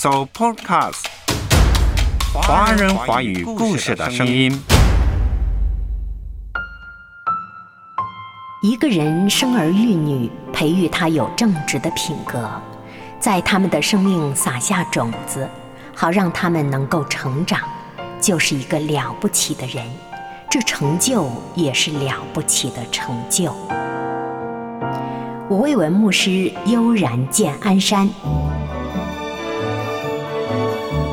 So Podcast，华人华语故事的声音。一个人生儿育女，培育他有正直的品格，在他们的生命撒下种子，好让他们能够成长，就是一个了不起的人。这成就也是了不起的成就。吴卫文牧师悠然见鞍山。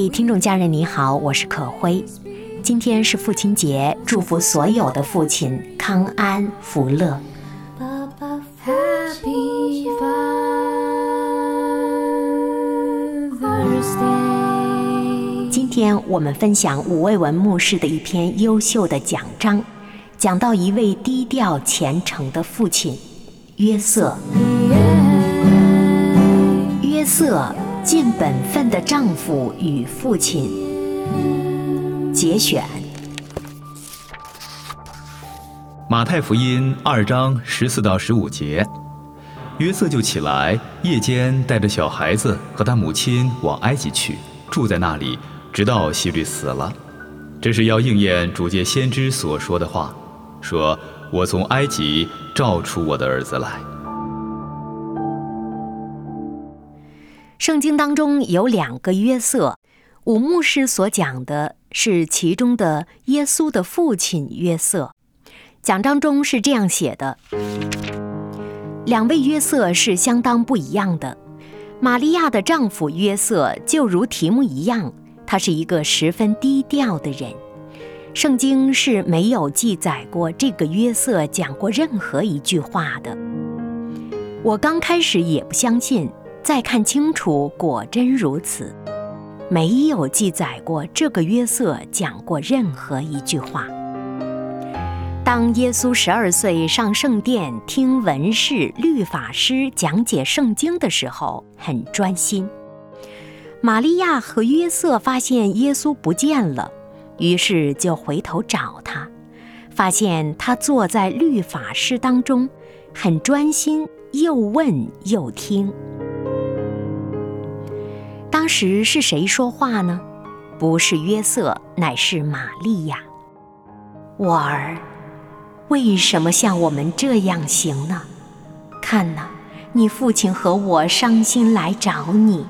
嘿，听众家人你好，我是可辉。今天是父亲节，祝福所有的父亲康安福乐。今天我们分享武卫文牧师的一篇优秀的讲章，讲到一位低调虔诚的父亲约瑟。约瑟尽本分的丈夫与父亲。节选。马太福音二章十四到十五节，约瑟就起来，夜间带着小孩子和他母亲往埃及去，住在那里。直到希律死了，这是要应验主借先知所说的话，说：“我从埃及召出我的儿子来。”圣经当中有两个约瑟，五牧师所讲的是其中的耶稣的父亲约瑟。讲章中是这样写的：两位约瑟是相当不一样的。玛利亚的丈夫约瑟就如题目一样。他是一个十分低调的人，圣经是没有记载过这个约瑟讲过任何一句话的。我刚开始也不相信，再看清楚，果真如此，没有记载过这个约瑟讲过任何一句话。当耶稣十二岁上圣殿听文士、律法师讲解圣经的时候，很专心。玛利亚和约瑟发现耶稣不见了，于是就回头找他，发现他坐在律法师当中，很专心，又问又听。当时是谁说话呢？不是约瑟，乃是玛利亚。我儿，为什么像我们这样行呢？看呐，你父亲和我伤心来找你。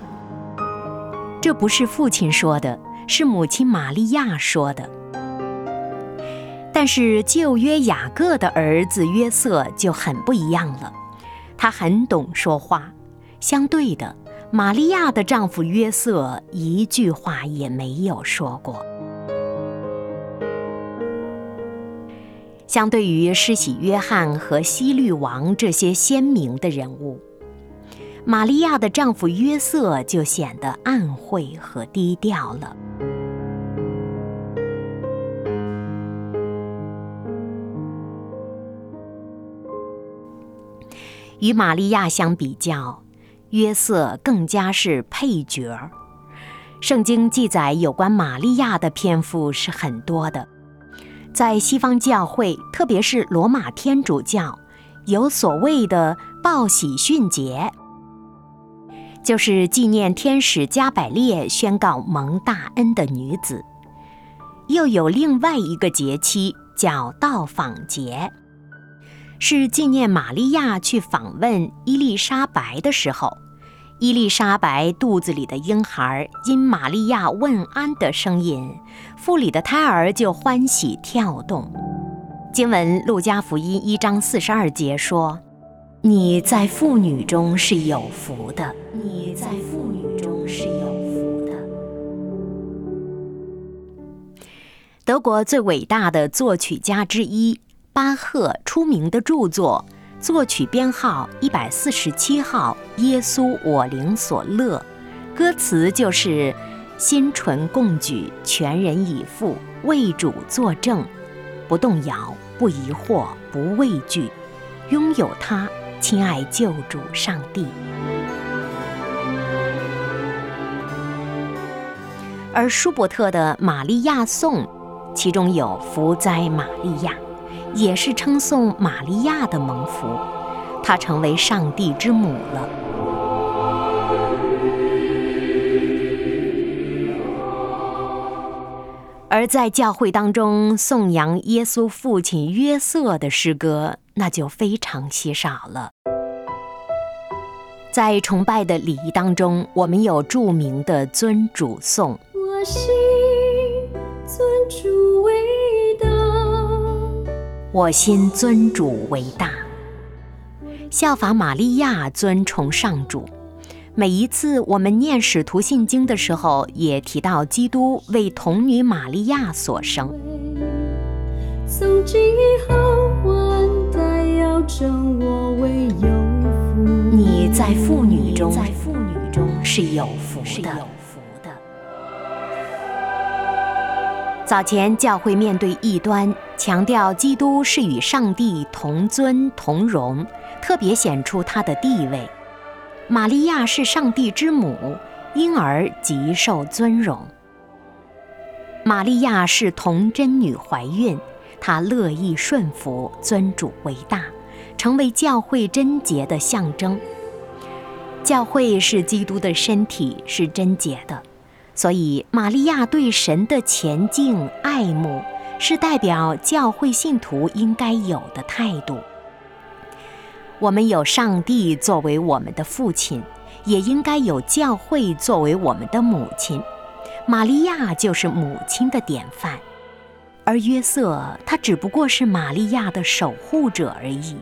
这不是父亲说的，是母亲玛利亚说的。但是旧约雅各的儿子约瑟就很不一样了，他很懂说话。相对的，玛利亚的丈夫约瑟一句话也没有说过。相对于施洗约翰和希律王这些鲜明的人物。玛利亚的丈夫约瑟就显得暗晦和低调了。与玛利亚相比较，约瑟更加是配角儿。圣经记载有关玛利亚的篇幅是很多的，在西方教会，特别是罗马天主教，有所谓的报喜讯节。就是纪念天使加百列宣告蒙大恩的女子，又有另外一个节期叫到访节，是纪念玛利亚去访问伊丽莎白的时候，伊丽莎白肚子里的婴孩因玛利亚问安的声音，腹里的胎儿就欢喜跳动。经文路加福音一章四十二节说。你在妇女中是有福的，你在妇女中是有福的。德国最伟大的作曲家之一巴赫出名的著作《作曲编号一百四十七号《耶稣我灵所乐》，歌词就是“心纯共举，全人以赴，为主作证，不动摇，不疑惑，不畏惧，拥有他，亲爱救主上帝。”而舒伯特的《玛利亚颂》，其中有“福哉玛利亚”，也是称颂玛利亚的蒙福，她成为上帝之母了。而在教会当中颂扬耶稣父亲约瑟的诗歌，那就非常稀少了。在崇拜的礼仪当中，我们有著名的尊主颂。我心我心尊主为大。效法玛利亚尊崇上主。每一次我们念使徒信经的时候，也提到基督为童女玛利亚所生。从今以后，万代要称我为有。你在妇女中，在妇女中是有福的。早前教会面对异端，强调基督是与上帝同尊同荣，特别显出他的地位。玛利亚是上帝之母，因而极受尊荣。玛利亚是童贞女怀孕，她乐意顺服，尊主为大，成为教会贞洁的象征。教会是基督的身体，是贞洁的。所以，玛利亚对神的虔敬爱慕，是代表教会信徒应该有的态度。我们有上帝作为我们的父亲，也应该有教会作为我们的母亲。玛利亚就是母亲的典范，而约瑟他只不过是玛利亚的守护者而已。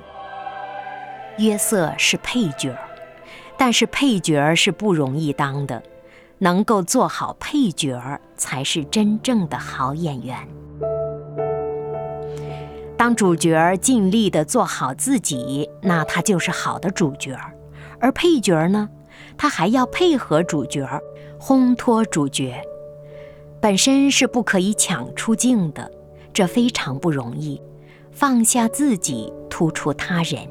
约瑟是配角，但是配角是不容易当的。能够做好配角儿，才是真正的好演员。当主角儿尽力的做好自己，那他就是好的主角儿；而配角儿呢，他还要配合主角儿，烘托主角，本身是不可以抢出镜的，这非常不容易。放下自己，突出他人。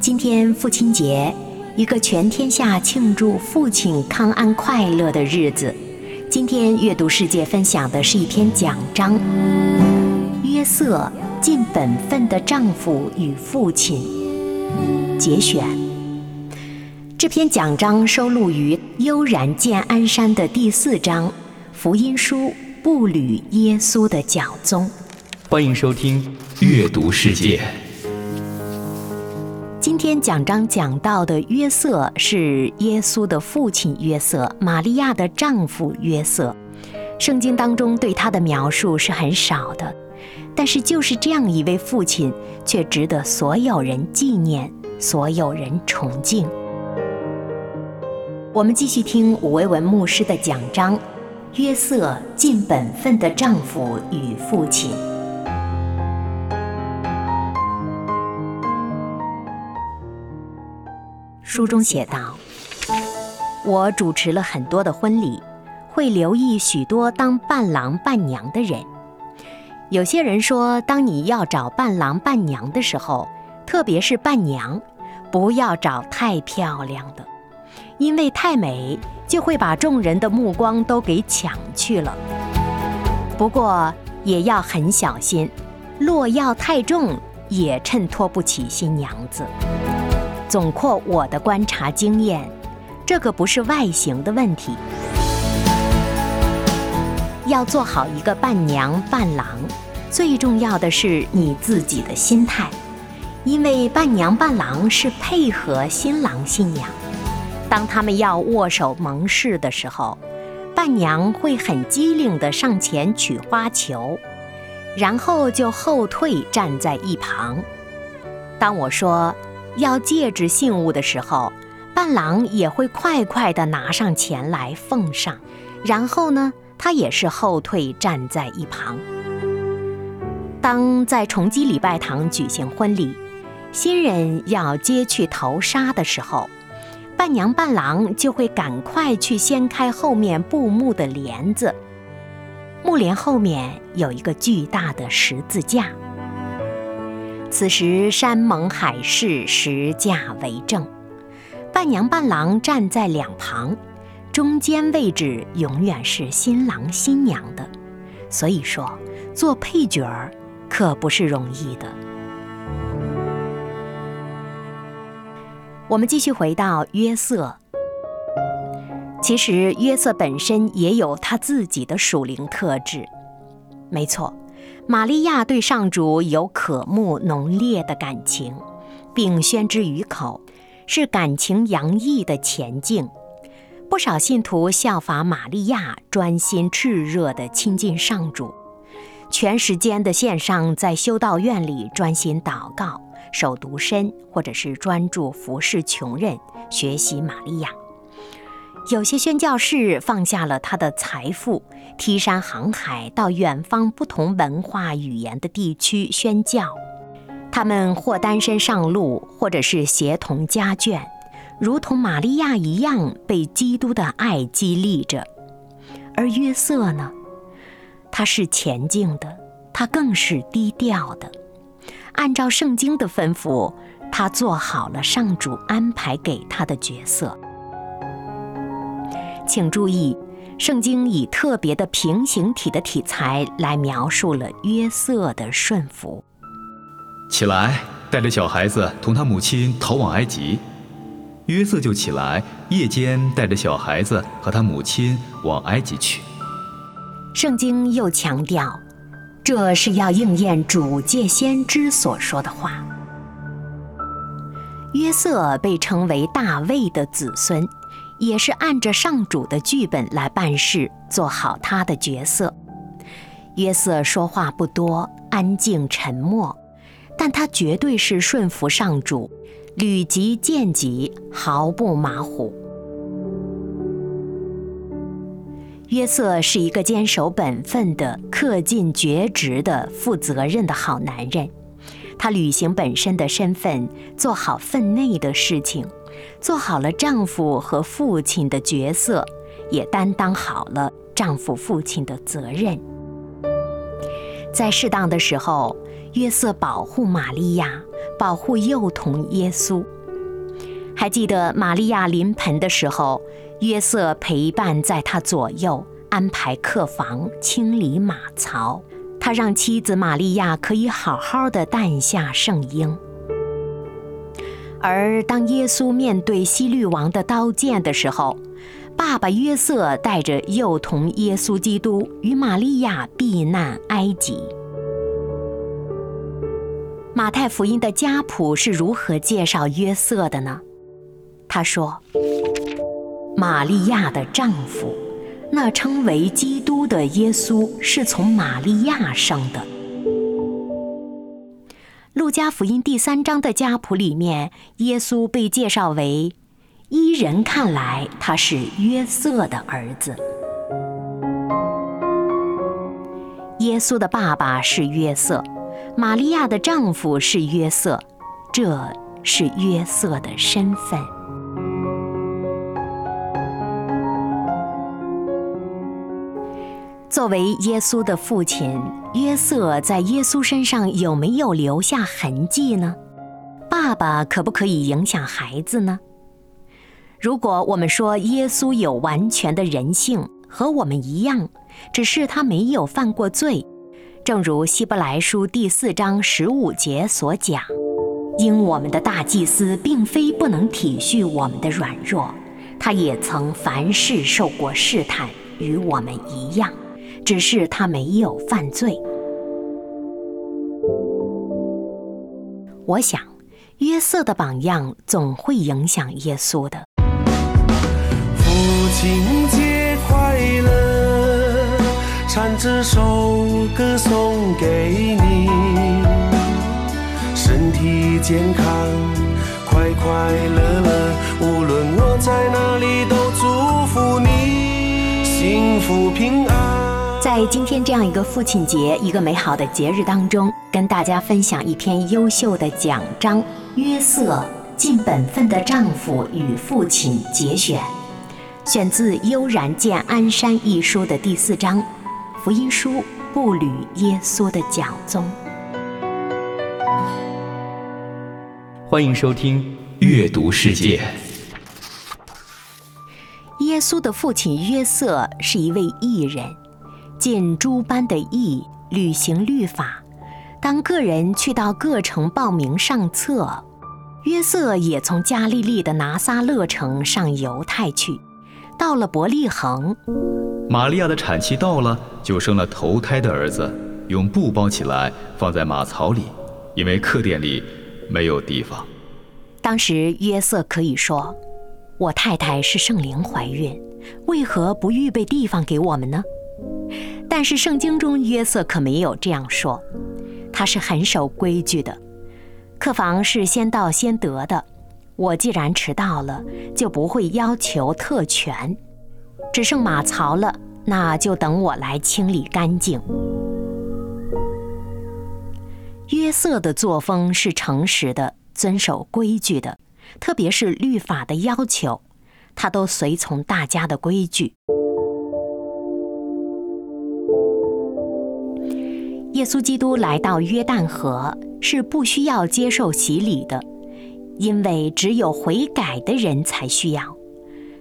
今天父亲节，一个全天下庆祝父亲康安快乐的日子。今天阅读世界分享的是一篇讲章：约瑟尽本分的丈夫与父亲。节选。这篇讲章收录于《悠然见安山》的第四章《福音书步履耶稣的脚踪》。欢迎收听阅读世界。今天讲章讲到的约瑟是耶稣的父亲约瑟，玛利亚的丈夫约瑟。圣经当中对他的描述是很少的，但是就是这样一位父亲，却值得所有人纪念，所有人崇敬。我们继续听武维文牧师的讲章：约瑟尽本分的丈夫与父亲。书中写道：“我主持了很多的婚礼，会留意许多当伴郎伴娘的人。有些人说，当你要找伴郎伴娘的时候，特别是伴娘，不要找太漂亮的，因为太美就会把众人的目光都给抢去了。不过也要很小心，落药太重也衬托不起新娘子。”总括我的观察经验，这个不是外形的问题。要做好一个伴娘伴郎，最重要的是你自己的心态，因为伴娘伴郎是配合新郎新娘。当他们要握手盟誓的时候，伴娘会很机灵地上前取花球，然后就后退站在一旁。当我说。要戒指信物的时候，伴郎也会快快地拿上钱来奉上。然后呢，他也是后退站在一旁。当在崇基礼拜堂举行婚礼，新人要接去头纱的时候，伴娘伴郎就会赶快去掀开后面布幕的帘子。幕帘后面有一个巨大的十字架。此时山盟海誓，十价为证。伴娘伴郎站在两旁，中间位置永远是新郎新娘的。所以说，做配角儿可不是容易的。我们继续回到约瑟。其实约瑟本身也有他自己的属灵特质。没错。玛利亚对上主有渴慕浓烈的感情，并宣之于口，是感情洋溢的前进。不少信徒效法玛利亚，专心炽热地亲近上主，全时间的献上在修道院里专心祷告、守独身，或者是专注服侍穷人、学习玛利亚。有些宣教士放下了他的财富，梯山航海到远方不同文化语言的地区宣教。他们或单身上路，或者是协同家眷，如同玛利亚一样被基督的爱激励着。而约瑟呢？他是前进的，他更是低调的。按照圣经的吩咐，他做好了上主安排给他的角色。请注意，圣经以特别的平行体的体裁来描述了约瑟的顺服。起来，带着小孩子同他母亲逃往埃及。约瑟就起来，夜间带着小孩子和他母亲往埃及去。圣经又强调，这是要应验主借先知所说的话。约瑟被称为大卫的子孙。也是按着上主的剧本来办事，做好他的角色。约瑟说话不多，安静沉默，但他绝对是顺服上主，履级见己，毫不马虎。约瑟是一个坚守本分的、恪尽厥职的、负责任的好男人，他履行本身的身份，做好分内的事情。做好了丈夫和父亲的角色，也担当好了丈夫、父亲的责任。在适当的时候，约瑟保护玛利亚，保护幼童耶稣。还记得玛利亚临盆的时候，约瑟陪伴在她左右，安排客房，清理马槽。他让妻子玛利亚可以好好的诞下圣婴。而当耶稣面对希律王的刀剑的时候，爸爸约瑟带着幼童耶稣基督与玛利亚避难埃及。马太福音的家谱是如何介绍约瑟的呢？他说：“玛利亚的丈夫，那称为基督的耶稣，是从玛利亚生的。”路加福音第三章的家谱里面，耶稣被介绍为，依人看来他是约瑟的儿子。耶稣的爸爸是约瑟，玛利亚的丈夫是约瑟，这是约瑟的身份。作为耶稣的父亲，约瑟在耶稣身上有没有留下痕迹呢？爸爸可不可以影响孩子呢？如果我们说耶稣有完全的人性，和我们一样，只是他没有犯过罪，正如希伯来书第四章十五节所讲，因我们的大祭司并非不能体恤我们的软弱，他也曾凡事受过试探，与我们一样。只是他没有犯罪。我想，约瑟的榜样总会影响耶稣的。父亲节快乐，唱这首歌送给你，身体健康，快快乐乐，无论我在哪里都祝福你。幸福平安。在今天这样一个父亲节、一个美好的节日当中，跟大家分享一篇优秀的讲章《约瑟尽本分的丈夫与父亲》节选，选自《悠然见鞍山》一书的第四章《福音书步履耶稣的讲宗》。欢迎收听阅读世界。耶稣的父亲约瑟是一位艺人，尽诸般的义，履行律法。当个人去到各城报名上册，约瑟也从加利利的拿撒勒城上犹太去，到了伯利恒。玛利亚的产期到了，就生了头胎的儿子，用布包起来，放在马槽里，因为客店里。没有地方。当时约瑟可以说：“我太太是圣灵怀孕，为何不预备地方给我们呢？”但是圣经中约瑟可没有这样说，他是很守规矩的。客房是先到先得的，我既然迟到了，就不会要求特权。只剩马槽了，那就等我来清理干净。约瑟的作风是诚实的，遵守规矩的，特别是律法的要求，他都随从大家的规矩。耶稣基督来到约旦河是不需要接受洗礼的，因为只有悔改的人才需要。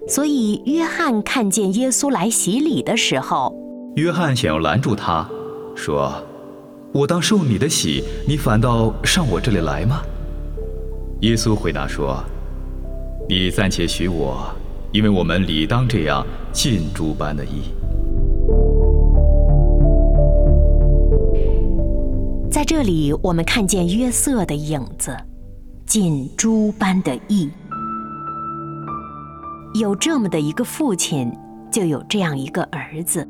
所以约翰看见耶稣来洗礼的时候，约翰想要拦住他，说。我当受你的洗，你反倒上我这里来吗？耶稣回答说：“你暂且许我，因为我们理当这样尽诸般的义。”这里，我们看见约瑟的影子，尽诸般的意。有这么的一个父亲，就有这样一个儿子。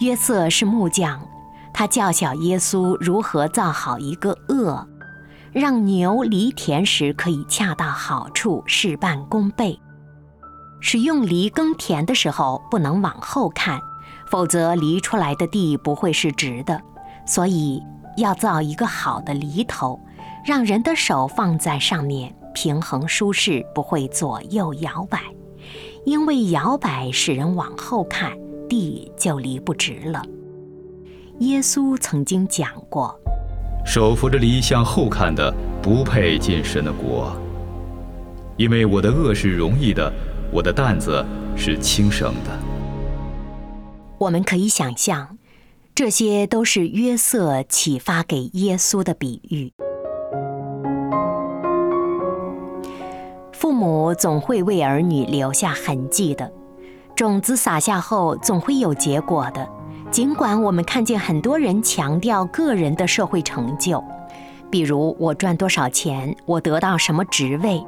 约瑟是木匠。他教小耶稣如何造好一个轭，让牛犁田时可以恰到好处，事半功倍。使用犁耕田的时候不能往后看，否则犁出来的地不会是直的。所以要造一个好的犁头，让人的手放在上面平衡舒适，不会左右摇摆。因为摇摆使人往后看，地就犁不直了。耶稣曾经讲过：“手扶着犁向后看的，不配进神的国。因为我的恶是容易的，我的担子是轻省的。”我们可以想象，这些都是约瑟启发给耶稣的比喻。父母总会为儿女留下痕迹的，种子撒下后，总会有结果的。尽管我们看见很多人强调个人的社会成就，比如我赚多少钱，我得到什么职位。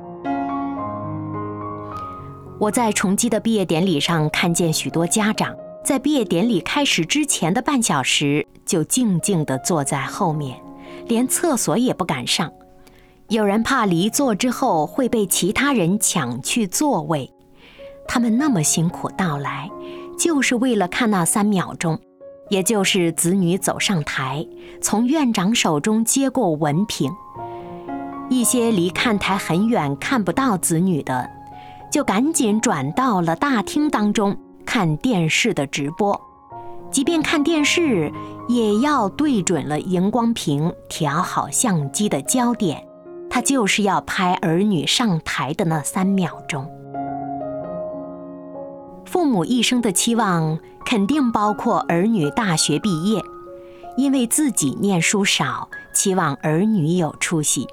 我在崇基的毕业典礼上看见许多家长在毕业典礼开始之前的半小时就静静地坐在后面，连厕所也不敢上。有人怕离座之后会被其他人抢去座位，他们那么辛苦到来，就是为了看那三秒钟。也就是子女走上台，从院长手中接过文凭。一些离看台很远看不到子女的，就赶紧转到了大厅当中看电视的直播。即便看电视，也要对准了荧光屏，调好相机的焦点。他就是要拍儿女上台的那三秒钟。父母一生的期望。肯定包括儿女大学毕业，因为自己念书少，期望儿女有出息。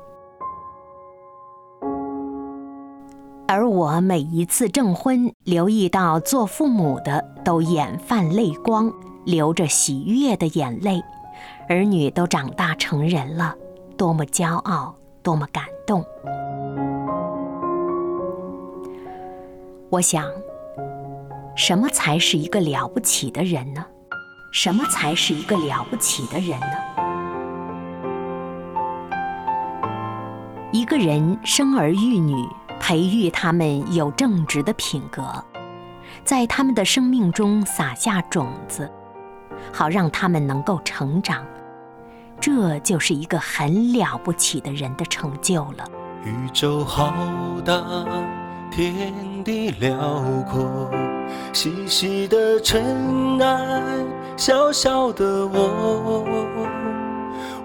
而我每一次证婚，留意到做父母的都眼泛泪光，流着喜悦的眼泪，儿女都长大成人了，多么骄傲，多么感动。我想。什么才是一个了不起的人呢？什么才是一个了不起的人呢？一个人生儿育女，培育他们有正直的品格，在他们的生命中撒下种子，好让他们能够成长。这就是一个很了不起的人的成就了。宇宙浩大，天地辽阔，细细的尘埃，小小的我，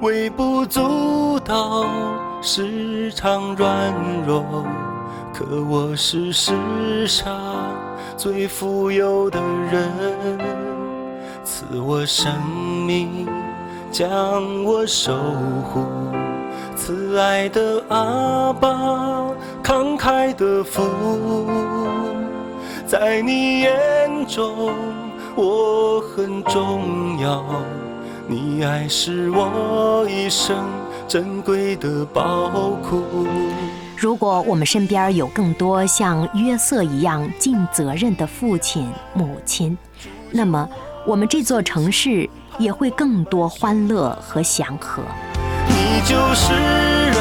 微不足道，时常软弱，可我是世上最富有的人，赐我生命，将我守护。慈爱的阿爸，慷慨的父，在你眼中我很重要。你爱是我一生珍贵的宝库。如果我们身边有更多像约瑟一样尽责任的父亲、母亲，那么我们这座城市也会更多欢乐和祥和。你就是爱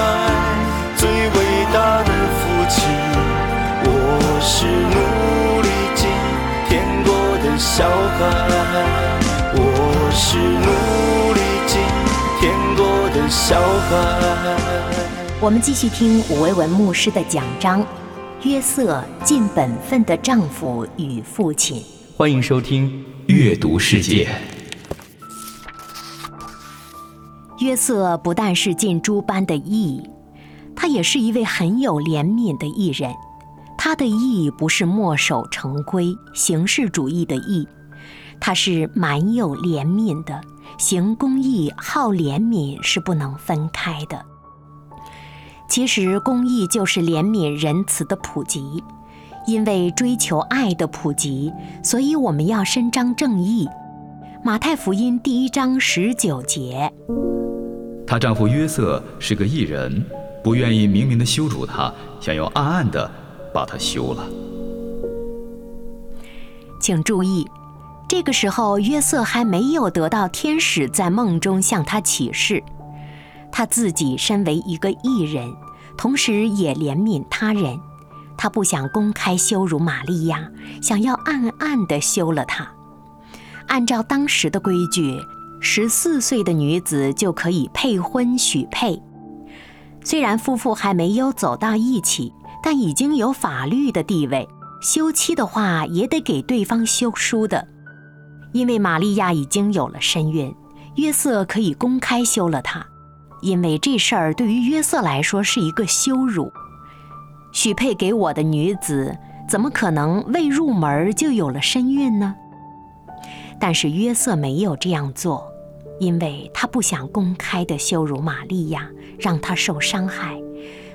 最伟大的父亲，我是努力今天过的小孩，我是努力今天过的小孩。我们继续听武维文牧师的讲章：约瑟尽本分的丈夫与父亲。欢迎收听《阅读世界》。约瑟不但是尽诸般的义，他也是一位很有怜悯的艺人。他的义不是墨守成规、形式主义的义，他是蛮有怜悯的。行公义、好怜悯是不能分开的。其实，公益就是怜悯仁慈的普及。因为追求爱的普及，所以我们要伸张正义。马太福音第一章十九节。她丈夫约瑟是个艺人，不愿意明明的羞辱她，想要暗暗的把她休了。请注意，这个时候约瑟还没有得到天使在梦中向他启示，他自己身为一个艺人，同时也怜悯他人，他不想公开羞辱玛利亚，想要暗暗的休了她。按照当时的规矩。十四岁的女子就可以配婚许配，虽然夫妇还没有走到一起，但已经有法律的地位。休妻的话也得给对方休书的，因为玛利亚已经有了身孕，约瑟可以公开休了她，因为这事儿对于约瑟来说是一个羞辱。许配给我的女子怎么可能未入门就有了身孕呢？但是约瑟没有这样做。因为他不想公开的羞辱玛利亚，让她受伤害，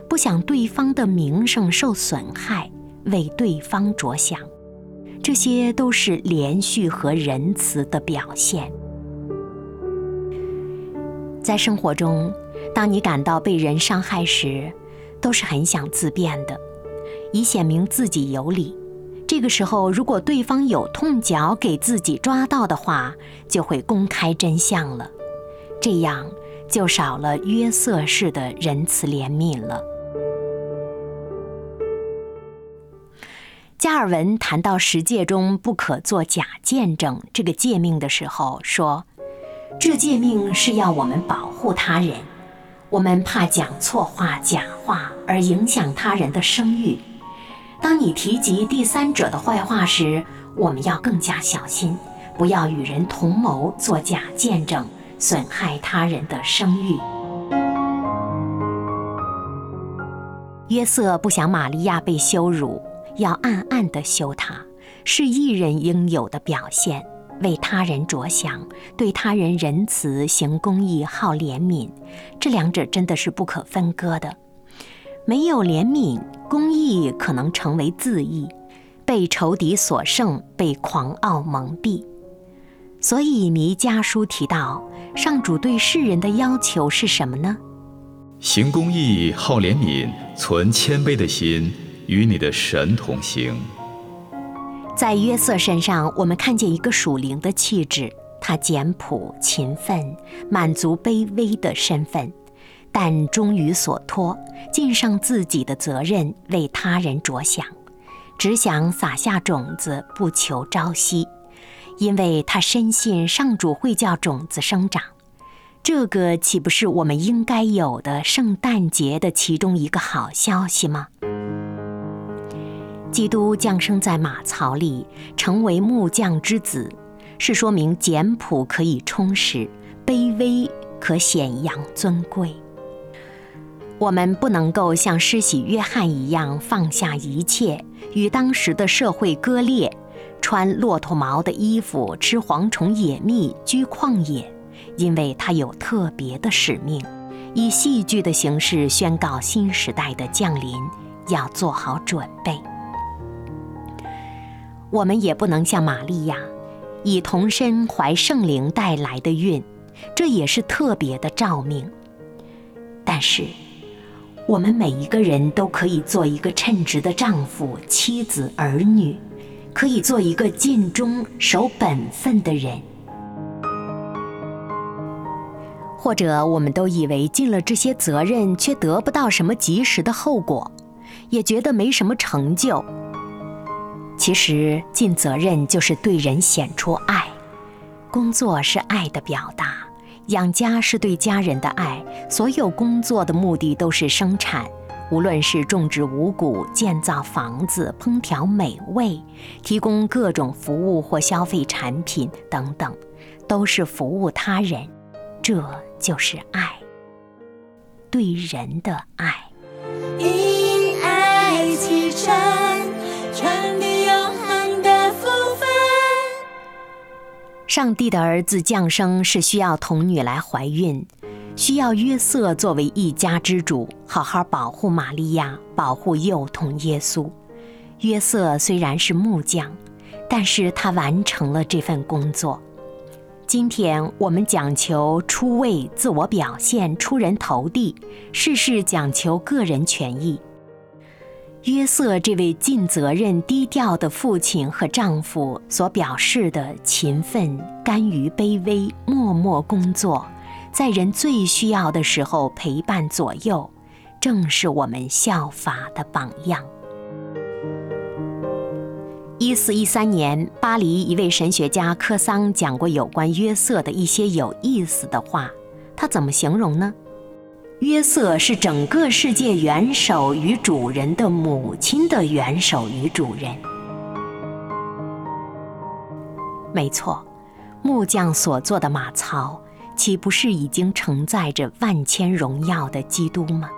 不想对方的名声受损害，为对方着想，这些都是连续和仁慈的表现。在生活中，当你感到被人伤害时，都是很想自辩的，以显明自己有理。这个时候，如果对方有痛脚给自己抓到的话，就会公开真相了，这样就少了约瑟式的仁慈怜悯了。加尔文谈到十诫中不可做假见证这个诫命的时候说：“这诫命是要我们保护他人，我们怕讲错话、假话而影响他人的声誉。”当你提及第三者的坏话时，我们要更加小心，不要与人同谋作假见证，损害他人的声誉。约瑟不想玛利亚被羞辱，要暗暗地羞她，是艺人应有的表现。为他人着想，对他人仁慈，行公义，好怜悯，这两者真的是不可分割的。没有怜悯，公义可能成为自义，被仇敌所胜，被狂傲蒙蔽。所以弥迦书提到，上主对世人的要求是什么呢？行公义，好怜悯，存谦卑的心，与你的神同行。在约瑟身上，我们看见一个属灵的气质，他简朴、勤奋，满足卑微的身份。但忠于所托，尽上自己的责任，为他人着想，只想撒下种子，不求朝夕，因为他深信上主会叫种子生长。这个岂不是我们应该有的圣诞节的其中一个好消息吗？基督降生在马槽里，成为木匠之子，是说明简朴可以充实，卑微可显扬尊贵。我们不能够像施洗约翰一样放下一切，与当时的社会割裂，穿骆驼毛的衣服，吃蝗虫野蜜，居旷野。因为他有特别的使命，以戏剧的形式宣告新时代的降临，要做好准备。我们也不能像玛利亚，以童身怀圣灵带来的孕，这也是特别的照命。但是，我们每一个人都可以做一个称职的丈夫、妻子、儿女，可以做一个尽忠守本分的人。或者，我们都以为尽了这些责任，却得不到什么及时的后果，也觉得没什么成就。其实，尽责任就是对人显出爱，工作是爱的表达，养家是对家人的爱。所有工作的目的都是生产，无论是种植五谷、建造房子、烹调美味、提供各种服务或消费产品等等，都是服务他人。这。就是爱，对人的爱。因爱上帝的儿子降生是需要童女来怀孕，需要约瑟作为一家之主，好好保护玛利亚，保护幼童耶稣。约瑟虽然是木匠，但是他完成了这份工作。今天我们讲求出位、自我表现、出人头地，事事讲求个人权益。约瑟这位尽责任、低调的父亲和丈夫所表示的勤奋、甘于卑微、默默工作，在人最需要的时候陪伴左右，正是我们效法的榜样。一四一三年，巴黎一位神学家科桑讲过有关约瑟的一些有意思的话。他怎么形容呢？约瑟是整个世界元首与主人的母亲的元首与主人。没错，木匠所做的马槽，岂不是已经承载着万千荣耀的基督吗？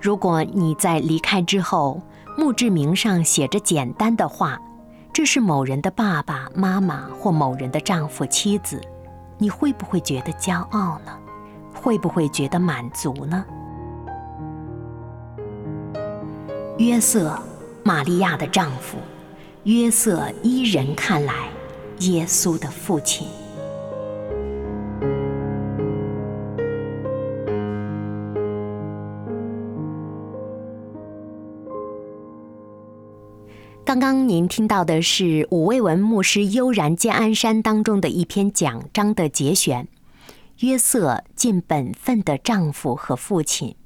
如果你在离开之后，墓志铭上写着简单的话，这是某人的爸爸妈妈或某人的丈夫妻子，你会不会觉得骄傲呢？会不会觉得满足呢？约瑟，玛利亚的丈夫，约瑟依人看来，耶稣的父亲。刚刚您听到的是武卫文牧师《悠然见安山》当中的一篇讲章的节选。约瑟尽本分的丈夫和父亲，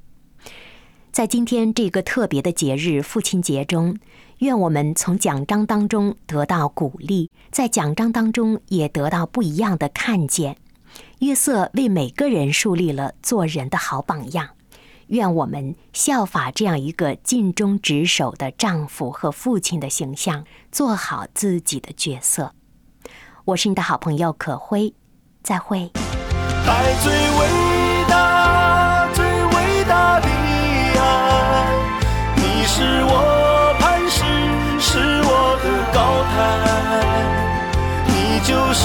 在今天这个特别的节日——父亲节中，愿我们从奖章当中得到鼓励，在奖章当中也得到不一样的看见。约瑟为每个人树立了做人的好榜样。愿我们效法这样一个尽忠职守的丈夫和父亲的形象，做好自己的角色。我是你的好朋友可辉，再会。爱最伟大，最伟大的爱，你是我磐石，是我的高台，你就是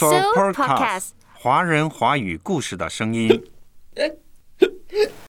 So Podcast，华人华语故事的声音。